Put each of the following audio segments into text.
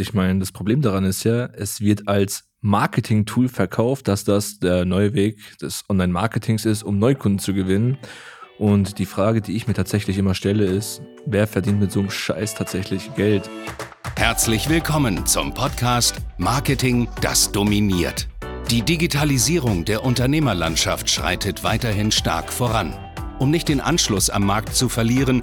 Ich meine, das Problem daran ist ja, es wird als Marketing-Tool verkauft, dass das der neue Weg des Online-Marketings ist, um Neukunden zu gewinnen. Und die Frage, die ich mir tatsächlich immer stelle, ist, wer verdient mit so einem Scheiß tatsächlich Geld? Herzlich willkommen zum Podcast Marketing, das dominiert. Die Digitalisierung der Unternehmerlandschaft schreitet weiterhin stark voran. Um nicht den Anschluss am Markt zu verlieren,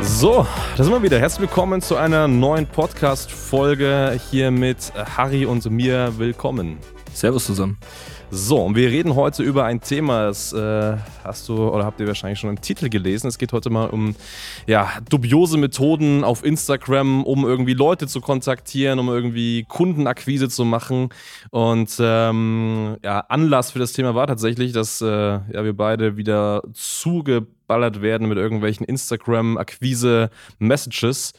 So, da sind wir wieder. Herzlich willkommen zu einer neuen Podcast-Folge hier mit Harry und mir. Willkommen. Servus zusammen. So, und wir reden heute über ein Thema, das äh, hast du oder habt ihr wahrscheinlich schon im Titel gelesen. Es geht heute mal um ja, dubiose Methoden auf Instagram, um irgendwie Leute zu kontaktieren, um irgendwie Kundenakquise zu machen. Und ähm, ja, Anlass für das Thema war tatsächlich, dass äh, ja, wir beide wieder zugeballert werden mit irgendwelchen Instagram-Akquise-Messages.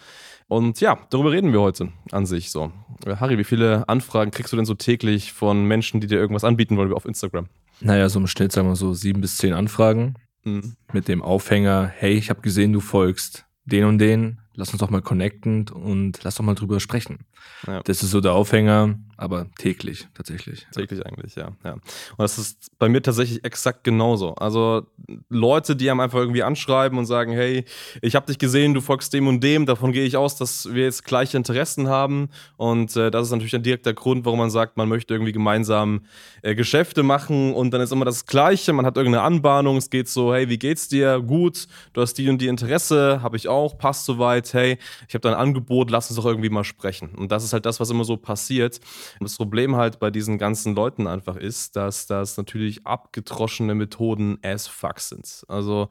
Und ja, darüber reden wir heute an sich so. Äh, Harry, wie viele Anfragen kriegst du denn so täglich von Menschen, die dir irgendwas anbieten wollen auf Instagram? Naja, so im Schnitt sagen wir so sieben bis zehn Anfragen mhm. mit dem Aufhänger, hey, ich habe gesehen, du folgst den und den, lass uns doch mal connecten und lass doch mal drüber sprechen. Ja. Das ist so der Aufhänger, aber täglich tatsächlich. Täglich eigentlich, ja. ja. Und das ist bei mir tatsächlich exakt genauso. Also Leute, die einem einfach irgendwie anschreiben und sagen, hey, ich habe dich gesehen, du folgst dem und dem, davon gehe ich aus, dass wir jetzt gleiche Interessen haben. Und äh, das ist natürlich ein direkter Grund, warum man sagt, man möchte irgendwie gemeinsam äh, Geschäfte machen und dann ist immer das Gleiche, man hat irgendeine Anbahnung, es geht so, hey, wie geht's dir? Gut, du hast die und die Interesse, habe ich auch, passt soweit, hey, ich habe da ein Angebot, lass uns doch irgendwie mal sprechen. Und das ist halt das, was immer so passiert. Und das Problem halt bei diesen ganzen Leuten einfach ist, dass das natürlich abgetroschene Methoden as fuck sind. Also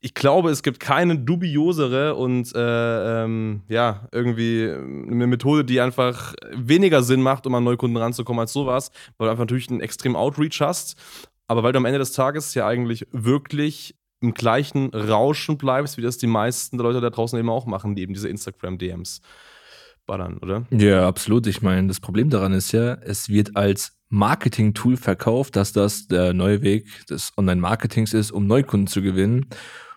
ich glaube, es gibt keine dubiosere und äh, ähm, ja, irgendwie eine Methode, die einfach weniger Sinn macht, um an Neukunden ranzukommen als sowas, weil du einfach natürlich einen extremen Outreach hast. Aber weil du am Ende des Tages ja eigentlich wirklich im gleichen Rauschen bleibst, wie das die meisten Leute da draußen eben auch machen, die eben diese Instagram-DMs ballern, oder? Ja, absolut. Ich meine, das Problem daran ist ja, es wird als Marketing-Tool verkauft, dass das der neue Weg des Online-Marketings ist, um Neukunden zu gewinnen.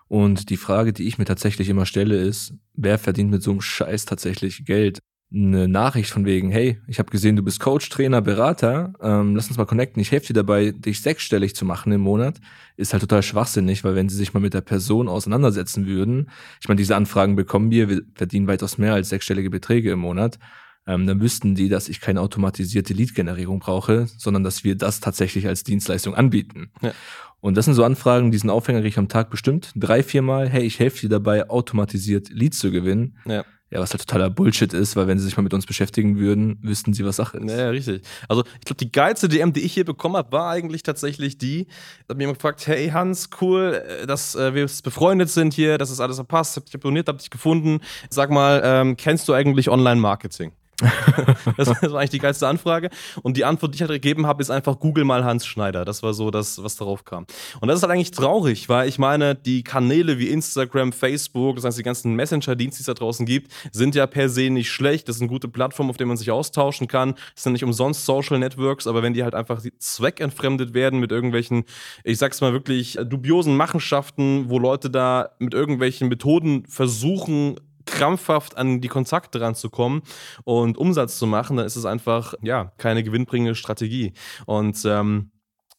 Und die Frage, die ich mir tatsächlich immer stelle, ist, wer verdient mit so einem Scheiß tatsächlich Geld? Eine Nachricht von wegen, hey, ich habe gesehen, du bist Coach, Trainer, Berater, ähm, lass uns mal connecten, ich helfe dir dabei, dich sechsstellig zu machen im Monat, ist halt total schwachsinnig, weil wenn sie sich mal mit der Person auseinandersetzen würden, ich meine, diese Anfragen bekommen wir, wir verdienen weitaus mehr als sechsstellige Beträge im Monat, ähm, dann wüssten die, dass ich keine automatisierte Lead-Generierung brauche, sondern dass wir das tatsächlich als Dienstleistung anbieten. Ja. Und das sind so Anfragen, diesen Aufhänger kriege ich am Tag bestimmt drei, viermal, hey, ich helfe dir dabei, automatisiert Leads zu gewinnen. Ja. Ja, was halt totaler Bullshit ist, weil wenn sie sich mal mit uns beschäftigen würden, wüssten sie, was Sache ist. Ja, richtig. Also ich glaube, die geilste DM, die ich hier bekommen habe, war eigentlich tatsächlich die, da hat mir jemand gefragt, hey Hans, cool, äh, dass äh, wir befreundet sind hier, dass es das alles verpasst, hab dich abonniert, hab dich gefunden. Sag mal, ähm, kennst du eigentlich Online-Marketing? das war eigentlich die geilste Anfrage. Und die Antwort, die ich halt gegeben habe, ist einfach Google mal Hans Schneider. Das war so das, was darauf kam. Und das ist halt eigentlich traurig, weil ich meine, die Kanäle wie Instagram, Facebook, das heißt die ganzen Messenger-Dienste, die es da draußen gibt, sind ja per se nicht schlecht. Das sind gute Plattformen, auf denen man sich austauschen kann. Das sind nicht umsonst Social Networks, aber wenn die halt einfach zweckentfremdet werden mit irgendwelchen, ich sag's mal wirklich, dubiosen Machenschaften, wo Leute da mit irgendwelchen Methoden versuchen, krampfhaft an die Kontakte ranzukommen und Umsatz zu machen, dann ist es einfach ja keine gewinnbringende Strategie. Und ähm,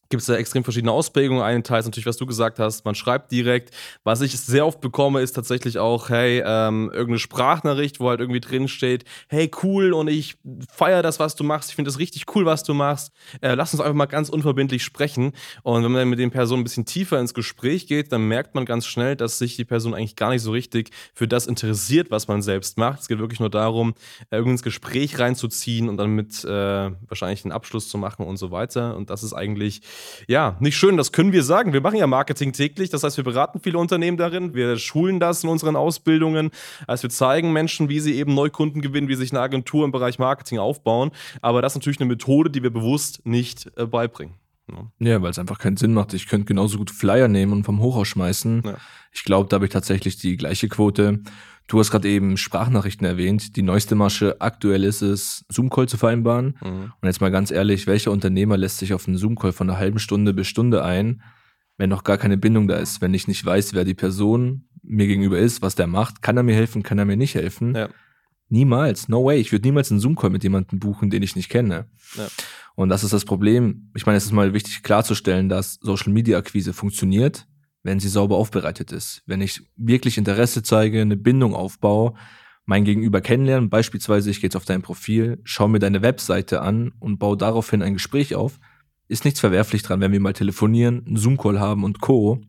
gibt es da extrem verschiedene Ausprägungen. Ein Teil ist natürlich, was du gesagt hast, man schreibt direkt. Was ich sehr oft bekomme, ist tatsächlich auch, hey, ähm, irgendeine Sprachnachricht, wo halt irgendwie drin steht, hey, cool und ich feiere das, was du machst. Ich finde das richtig cool, was du machst. Äh, lass uns einfach mal ganz unverbindlich sprechen. Und wenn man mit den Personen ein bisschen tiefer ins Gespräch geht, dann merkt man ganz schnell, dass sich die Person eigentlich gar nicht so richtig für das interessiert, was man selbst macht. Es geht wirklich nur darum, irgendwie ins Gespräch reinzuziehen und dann mit äh, wahrscheinlich einen Abschluss zu machen und so weiter. Und das ist eigentlich ja, nicht schön, das können wir sagen. Wir machen ja Marketing täglich, das heißt, wir beraten viele Unternehmen darin, wir schulen das in unseren Ausbildungen, also wir zeigen Menschen, wie sie eben Neukunden gewinnen, wie sich eine Agentur im Bereich Marketing aufbauen. Aber das ist natürlich eine Methode, die wir bewusst nicht äh, beibringen. Ja, ja weil es einfach keinen Sinn macht. Ich könnte genauso gut Flyer nehmen und vom Hochhaus schmeißen. Ja. Ich glaube, da habe ich tatsächlich die gleiche Quote. Du hast gerade eben Sprachnachrichten erwähnt. Die neueste Masche aktuell ist es, Zoom-Call zu vereinbaren. Mhm. Und jetzt mal ganz ehrlich, welcher Unternehmer lässt sich auf einen Zoom-Call von einer halben Stunde bis Stunde ein, wenn noch gar keine Bindung da ist, wenn ich nicht weiß, wer die Person mir gegenüber ist, was der macht, kann er mir helfen, kann er mir nicht helfen. Ja. Niemals, no way. Ich würde niemals einen Zoom-Call mit jemandem buchen, den ich nicht kenne. Ja. Und das ist das Problem. Ich meine, es ist mal wichtig klarzustellen, dass Social-Media-Akquise funktioniert, wenn sie sauber aufbereitet ist. Wenn ich wirklich Interesse zeige, eine Bindung aufbaue, mein Gegenüber kennenlernen, beispielsweise ich gehe jetzt auf dein Profil, schaue mir deine Webseite an und baue daraufhin ein Gespräch auf, ist nichts verwerflich dran, wenn wir mal telefonieren, einen Zoom-Call haben und Co.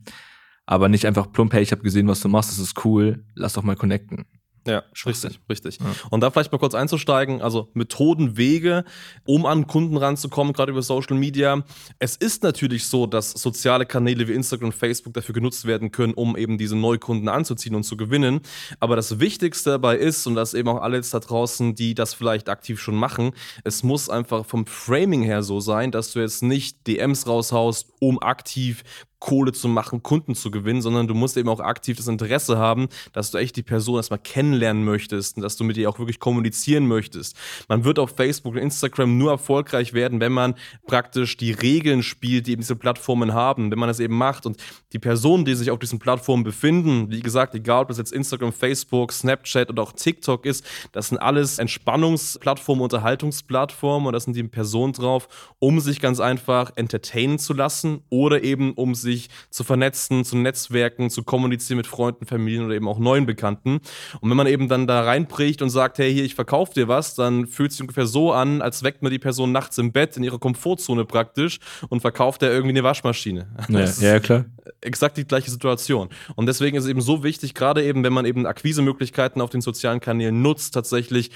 Aber nicht einfach plump, hey, ich habe gesehen, was du machst, das ist cool, lass doch mal connecten. Ja, richtig, richtig. Ja. Und da vielleicht mal kurz einzusteigen, also Methoden, Wege, um an Kunden ranzukommen, gerade über Social Media. Es ist natürlich so, dass soziale Kanäle wie Instagram und Facebook dafür genutzt werden können, um eben diese Neukunden anzuziehen und zu gewinnen. Aber das Wichtigste dabei ist, und das eben auch alle jetzt da draußen, die das vielleicht aktiv schon machen, es muss einfach vom Framing her so sein, dass du jetzt nicht DMs raushaust, um aktiv Kohle zu machen, Kunden zu gewinnen, sondern du musst eben auch aktiv das Interesse haben, dass du echt die Person erstmal kennenlernen möchtest und dass du mit ihr auch wirklich kommunizieren möchtest. Man wird auf Facebook und Instagram nur erfolgreich werden, wenn man praktisch die Regeln spielt, die eben diese Plattformen haben, wenn man das eben macht und die Personen, die sich auf diesen Plattformen befinden, wie gesagt, egal ob das jetzt Instagram, Facebook, Snapchat oder auch TikTok ist, das sind alles Entspannungsplattformen, Unterhaltungsplattformen und das sind die Personen drauf, um sich ganz einfach entertainen zu lassen oder eben um sich sich zu vernetzen, zu netzwerken, zu kommunizieren mit Freunden, Familien oder eben auch neuen Bekannten. Und wenn man eben dann da reinbricht und sagt, hey, hier, ich verkaufe dir was, dann fühlt sich ungefähr so an, als weckt man die Person nachts im Bett in ihrer Komfortzone praktisch und verkauft er irgendwie eine Waschmaschine. Ja, ja, klar. Exakt die gleiche Situation. Und deswegen ist es eben so wichtig, gerade eben, wenn man eben Akquisemöglichkeiten auf den sozialen Kanälen nutzt, tatsächlich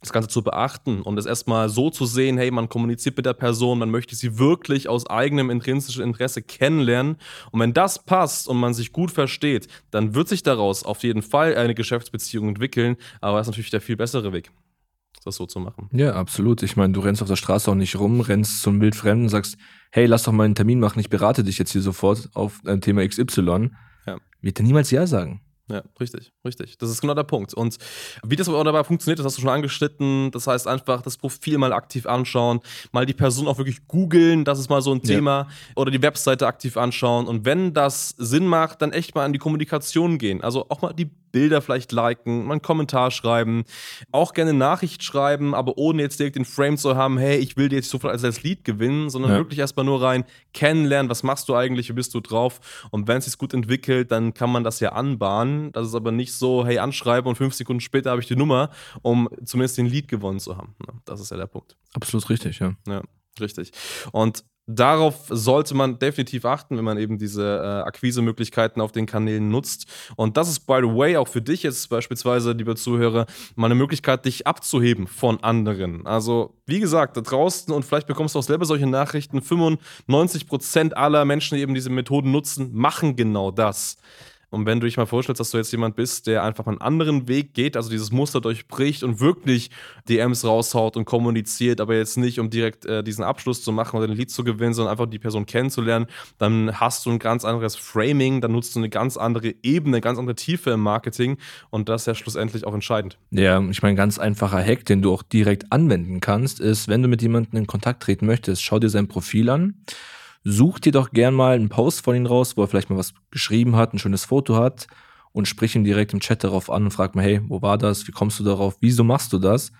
das Ganze zu beachten und es erstmal so zu sehen, hey, man kommuniziert mit der Person, man möchte sie wirklich aus eigenem intrinsischen Interesse kennenlernen. Und wenn das passt und man sich gut versteht, dann wird sich daraus auf jeden Fall eine Geschäftsbeziehung entwickeln. Aber das ist natürlich der viel bessere Weg, das so zu machen. Ja, absolut. Ich meine, du rennst auf der Straße auch nicht rum, rennst zum Wildfremden und sagst, hey, lass doch mal einen Termin machen, ich berate dich jetzt hier sofort auf ein Thema XY. Ja. Wird er niemals Ja sagen. Ja, richtig, richtig. Das ist genau der Punkt. Und wie das aber dabei funktioniert, das hast du schon angeschnitten. Das heißt einfach das Profil mal aktiv anschauen, mal die Person auch wirklich googeln, das ist mal so ein Thema, ja. oder die Webseite aktiv anschauen. Und wenn das Sinn macht, dann echt mal an die Kommunikation gehen. Also auch mal die Bilder vielleicht liken, mal einen Kommentar schreiben, auch gerne Nachricht schreiben, aber ohne jetzt direkt den Frame zu haben, hey, ich will dir jetzt sofort als, als Lied gewinnen, sondern ja. wirklich erstmal nur rein kennenlernen, was machst du eigentlich, wie bist du drauf und wenn es sich gut entwickelt, dann kann man das ja anbahnen. Das ist aber nicht so, hey, anschreiben und fünf Sekunden später habe ich die Nummer, um zumindest den Lied gewonnen zu haben. Das ist ja der Punkt. Absolut richtig, ja. Ja, richtig. Und Darauf sollte man definitiv achten, wenn man eben diese äh, Akquise-Möglichkeiten auf den Kanälen nutzt. Und das ist, by the way, auch für dich jetzt beispielsweise, liebe Zuhörer, mal eine Möglichkeit, dich abzuheben von anderen. Also, wie gesagt, da draußen, und vielleicht bekommst du auch selber solche Nachrichten, 95% aller Menschen, die eben diese Methoden nutzen, machen genau das. Und wenn du dich mal vorstellst, dass du jetzt jemand bist, der einfach einen anderen Weg geht, also dieses Muster durchbricht und wirklich DMs raushaut und kommuniziert, aber jetzt nicht, um direkt äh, diesen Abschluss zu machen oder den Lied zu gewinnen, sondern einfach die Person kennenzulernen, dann hast du ein ganz anderes Framing, dann nutzt du eine ganz andere Ebene, eine ganz andere Tiefe im Marketing und das ist ja schlussendlich auch entscheidend. Ja, ich meine, ganz einfacher Hack, den du auch direkt anwenden kannst, ist, wenn du mit jemandem in Kontakt treten möchtest, schau dir sein Profil an Such dir doch gern mal einen Post von ihm raus, wo er vielleicht mal was geschrieben hat, ein schönes Foto hat und sprich ihn direkt im Chat darauf an und frag mal, hey, wo war das? Wie kommst du darauf? Wieso machst du das?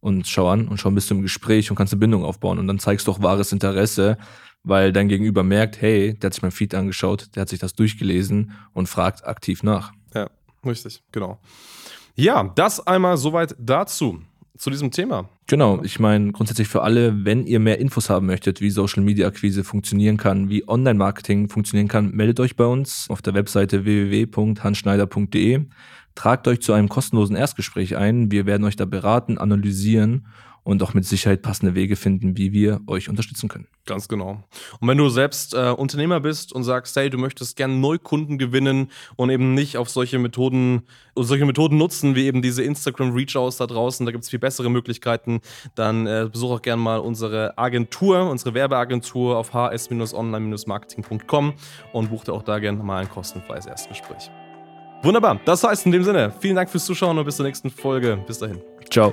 Und schau an und schon bist du im Gespräch und kannst eine Bindung aufbauen und dann zeigst du auch wahres Interesse, weil dein Gegenüber merkt, hey, der hat sich mein Feed angeschaut, der hat sich das durchgelesen und fragt aktiv nach. Ja, richtig, genau. Ja, das einmal soweit dazu zu diesem Thema. Genau, ich meine grundsätzlich für alle, wenn ihr mehr Infos haben möchtet, wie Social Media Akquise funktionieren kann, wie Online Marketing funktionieren kann, meldet euch bei uns auf der Webseite www.hansschneider.de. Tragt euch zu einem kostenlosen Erstgespräch ein. Wir werden euch da beraten, analysieren und auch mit Sicherheit passende Wege finden, wie wir euch unterstützen können. Ganz genau. Und wenn du selbst äh, Unternehmer bist und sagst, hey, du möchtest gerne Neukunden gewinnen und eben nicht auf solche Methoden, solche Methoden nutzen, wie eben diese Instagram-Reach-Outs da draußen, da gibt es viel bessere Möglichkeiten, dann äh, besuch auch gerne mal unsere Agentur, unsere Werbeagentur auf hs-online-marketing.com und buch dir auch da gerne mal ein kostenfreies Erstgespräch. Wunderbar. Das heißt in dem Sinne, vielen Dank fürs Zuschauen und bis zur nächsten Folge. Bis dahin. Ciao.